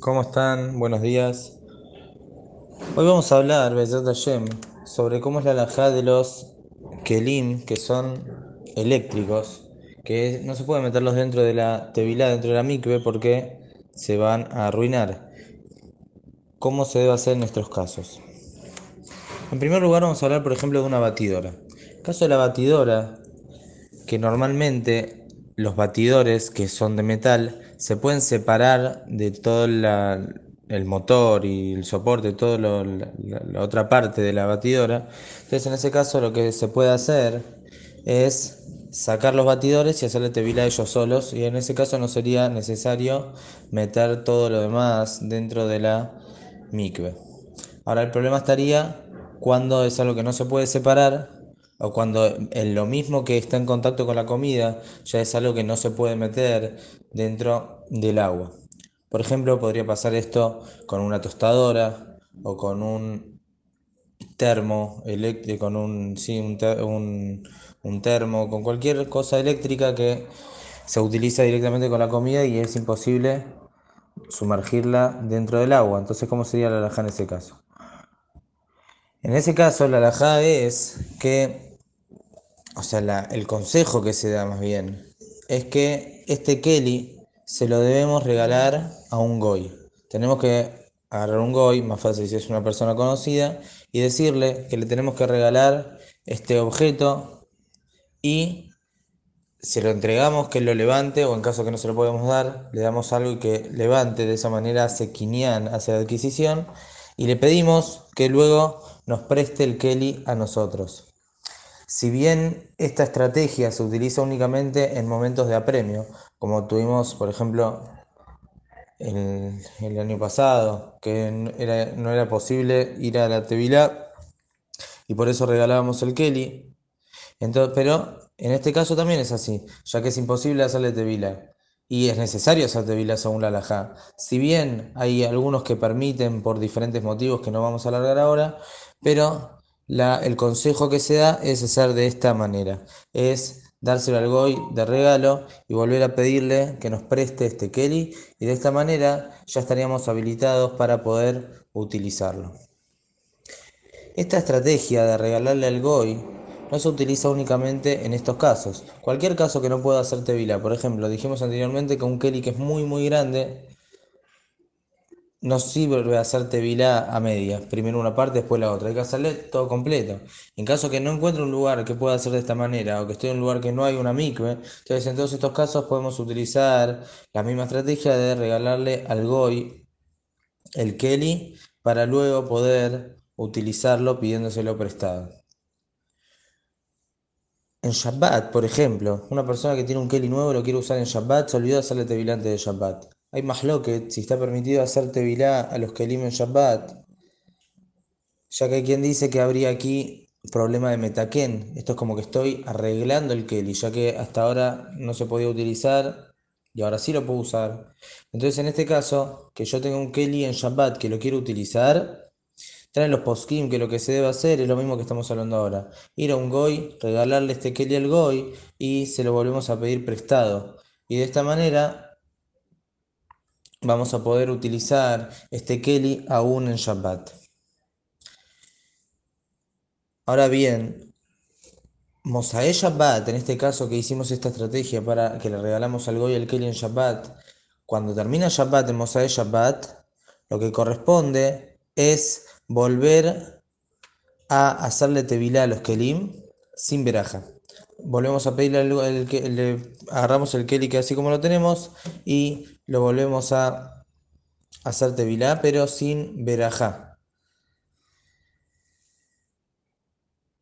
¿Cómo están? Buenos días. Hoy vamos a hablar, Bezat Hashem, sobre cómo es la alajá de los kelim, que son eléctricos, que no se puede meterlos dentro de la tevilá, dentro de la mikve, porque se van a arruinar. ¿Cómo se debe hacer en estos casos? En primer lugar vamos a hablar, por ejemplo, de una batidora. El caso de la batidora, que normalmente los batidores que son de metal se pueden separar de todo el motor y el soporte, toda la, la, otra parte de la batidora. Entonces en ese caso lo que se puede hacer es sacar los batidores y hacerle tevila a ellos solos y en ese caso no sería necesario meter todo lo demás dentro de la mikve. Ahora el problema estaría cuando es algo que no se puede separar o cuando en lo mismo que está en contacto con la comida ya es algo que no se puede meter dentro del agua. Por ejemplo, podría pasar esto con una tostadora o con un termo eléctrico, con un, sí, un, un, un termo, con cualquier cosa eléctrica que se utiliza directamente con la comida y es imposible sumergirla dentro del agua. Entonces, ¿cómo sería la alhaja en ese caso? En ese caso, la alhaja es que, sea, la, el consejo que se da más bien, es que este Kelly se lo debemos regalar a un goy. Tenemos que agarrar un goy, más fácil si es una persona conocida, y decirle que le tenemos que regalar este objeto y se lo entregamos que lo levante o en caso que no se lo podemos dar, le damos algo y que levante, de esa manera hace quinian, hace adquisición y le pedimos que luego nos preste el Kelly a nosotros. Si bien esta estrategia se utiliza únicamente en momentos de apremio, como tuvimos, por ejemplo, el, el año pasado, que no era posible ir a la Tevilá y por eso regalábamos el Kelly. Entonces, pero en este caso también es así, ya que es imposible hacerle Tevilá y es necesario hacer Tevilá según la Alajá. Si bien hay algunos que permiten por diferentes motivos que no vamos a alargar ahora, pero el consejo que se da es hacer de esta manera, es dárselo al goy de regalo y volver a pedirle que nos preste este Kelly y de esta manera ya estaríamos habilitados para poder utilizarlo. Esta estrategia de regalarle al goy no se utiliza únicamente en estos casos. Cualquier caso que no pueda hacer tevila, por ejemplo, dijimos anteriormente que un Kelly que es muy muy grande no sirve hacer tevilá a medias, primero una parte, después la otra, hay que hacerle todo completo. En caso que no encuentre un lugar que pueda hacer de esta manera, o que esté en un lugar que no hay una mikve, entonces en todos estos casos podemos utilizar la misma estrategia de regalarle al goy el Kelly para luego poder utilizarlo pidiéndoselo prestado. En Shabbat, por ejemplo, una persona que tiene un Kelly nuevo lo quiere usar en Shabbat, se olvidó de hacerle tevilante de Shabbat. Hay más que si está permitido hacer tevilá a los Kelim en Shabbat, ya que hay quien dice que habría aquí problema de metaquén. Esto es como que estoy arreglando el Keli, ya que hasta ahora no se podía utilizar y ahora sí lo puedo usar. Entonces, en este caso, que yo tenga un Keli en Shabbat que lo quiero utilizar, traen los poskim que lo que se debe hacer es lo mismo que estamos hablando ahora. Ir a un Goy, regalarle este Keli al Goy y se lo volvemos a pedir prestado. Y de esta manera vamos a poder utilizar este Kelly aún en Shabbat. Ahora bien, Mosae Shabbat, en este caso que hicimos esta estrategia para que le regalamos al Goy el Kelly en Shabbat, cuando termina Shabbat en Mosae Shabbat, lo que corresponde es volver a hacerle tevilá a los Kelim sin veraja. Volvemos a pedirle el, el, le agarramos el Kelly que así como lo tenemos y lo volvemos a hacer tevilá, pero sin verajá.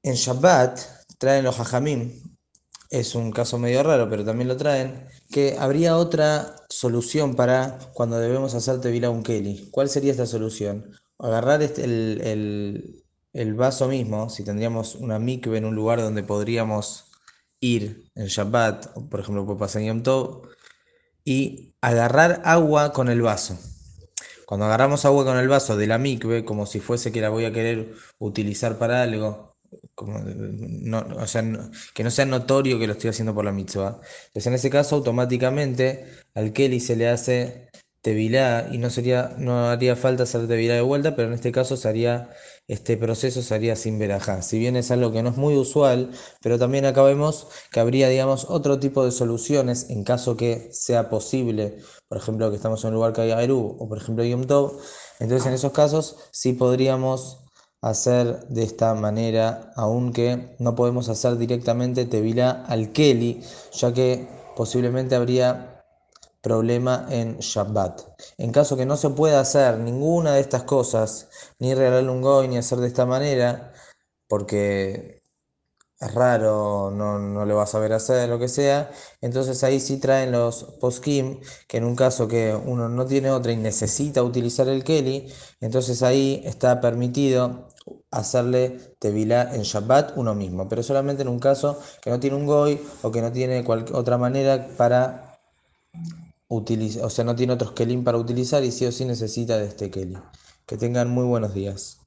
En Shabbat traen los hajamim, es un caso medio raro, pero también lo traen, que habría otra solución para cuando debemos hacer tevilá un Kelly. ¿Cuál sería esta solución? Agarrar este, el, el, el, vaso mismo, si tendríamos una mikve en un lugar donde podríamos ir en Shabbat, por ejemplo, pasar y agarrar agua con el vaso. Cuando agarramos agua con el vaso de la mikve, como si fuese que la voy a querer utilizar para algo, como, no, o sea, que no sea notorio que lo estoy haciendo por la mitzvah. Entonces, en ese caso, automáticamente al Kelly se le hace tevilá y no sería, no haría falta hacer tevilá de vuelta, pero en este caso sería, este proceso sería sin verajá. Si bien es algo que no es muy usual, pero también acá vemos que habría, digamos, otro tipo de soluciones en caso que sea posible, por ejemplo, que estamos en un lugar que haya Eru o por ejemplo Yom entonces en esos casos sí podríamos hacer de esta manera, aunque no podemos hacer directamente tevilá al Keli, ya que posiblemente habría problema en Shabbat. En caso que no se pueda hacer ninguna de estas cosas, ni regalar un goy, ni hacer de esta manera, porque es raro, no, no le vas a saber hacer, lo que sea, entonces ahí sí traen los poskim, que en un caso que uno no tiene otra y necesita utilizar el Kelly, entonces ahí está permitido hacerle tevilá en Shabbat uno mismo, pero solamente en un caso que no tiene un goy o que no tiene cualquier otra manera para o sea, no tiene otros kelim para utilizar y sí o sí necesita de este kelim. Que tengan muy buenos días.